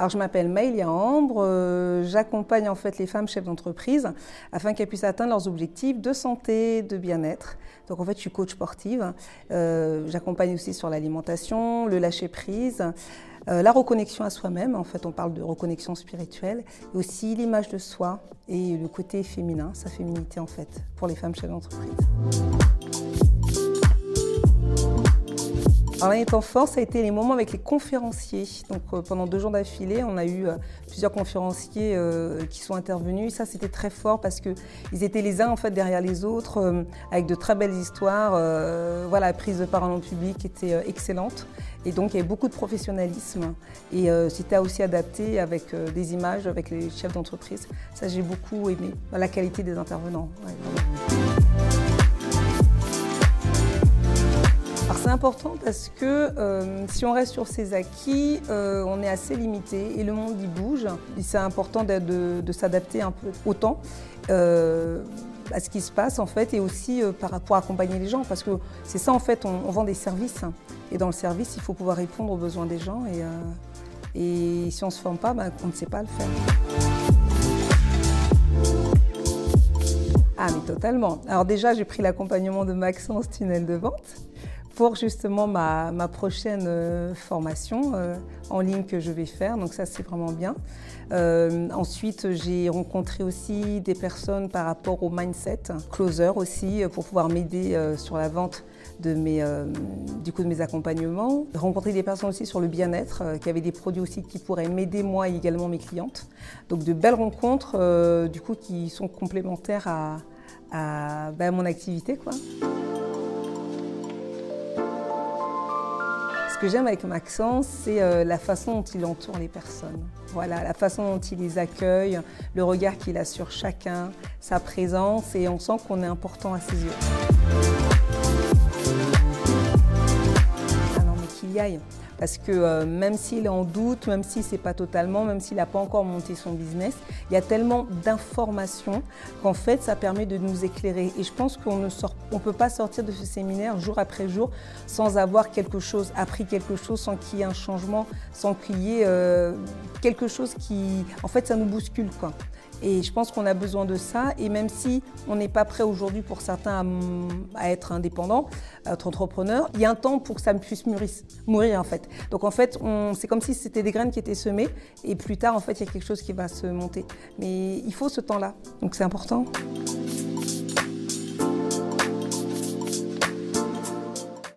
Alors je m'appelle Maëlia Ambre, euh, j'accompagne en fait les femmes chefs d'entreprise afin qu'elles puissent atteindre leurs objectifs de santé, de bien-être. Donc en fait je suis coach sportive, euh, j'accompagne aussi sur l'alimentation, le lâcher prise. Euh, la reconnexion à soi-même, en fait on parle de reconnexion spirituelle, et aussi l'image de soi et le côté féminin, sa féminité en fait, pour les femmes chefs d'entreprise. Alors l'année temps fort, ça a été les moments avec les conférenciers. Donc euh, pendant deux jours d'affilée, on a eu euh, plusieurs conférenciers euh, qui sont intervenus. Ça, c'était très fort parce que ils étaient les uns en fait derrière les autres, avec de très belles histoires. voilà, la prise de parole en public était excellente. Et donc il y avait beaucoup de professionnalisme. Et c'était aussi adapté avec des images, avec les chefs d'entreprise. Ça, j'ai beaucoup aimé la qualité des intervenants c'est important parce que euh, si on reste sur ses acquis, euh, on est assez limité et le monde y bouge. C'est important de, s'adapter un peu au temps. Euh, à ce qui se passe en fait et aussi à accompagner les gens parce que c'est ça en fait on, vend des services et dans le service il faut pouvoir répondre aux besoins des gens et, et si on ne se forme pas ben, on ne sait pas le faire. Ah mais totalement. Alors déjà j'ai pris l'accompagnement de Maxence Tunnel de vente pour justement ma, prochaine euh, formation euh, en ligne que je vais faire. Donc ça, c'est vraiment bien. Euh, ensuite, j'ai rencontré aussi des personnes par rapport au mindset, closer aussi, pour pouvoir m'aider sur la vente de mes, du coup, de mes accompagnements. Rencontrer des personnes aussi sur le bien-être, qui avaient des produits aussi qui pourraient m'aider moi et également mes clientes. Donc de belles rencontres, du coup, qui sont complémentaires à, à ben, mon activité, quoi. Que j'aime avec Maxence, c'est euh, la façon dont il entoure les personnes. Voilà, la façon dont il les accueille, le regard qu'il a sur chacun, sa présence, et on sent qu'on est important à ses yeux. Ah non, mais qu'il y aille. Parce que euh, même s'il est en doute, même si c'est pas totalement, même s'il n'a pas encore monté son business, il y a tellement d'informations qu'en fait, ça permet de nous éclairer. Et je pense qu'on ne sort, on peut pas sortir de ce séminaire jour après jour sans avoir quelque chose, appris quelque chose, sans qu'il y ait un changement, sans qu'il y ait euh, quelque chose qui, en fait, ça nous bouscule quoi. Et je pense qu'on a besoin de ça. Et même si on n'est pas prêt aujourd'hui pour certains à, être indépendant, à être entrepreneur, il y a un temps pour que ça puisse mourir, en fait. Donc en fait, c'est comme si c'était des graines qui étaient semées et plus tard, en fait, il y a quelque chose qui va se monter. Mais il faut ce temps-là. Donc c'est important.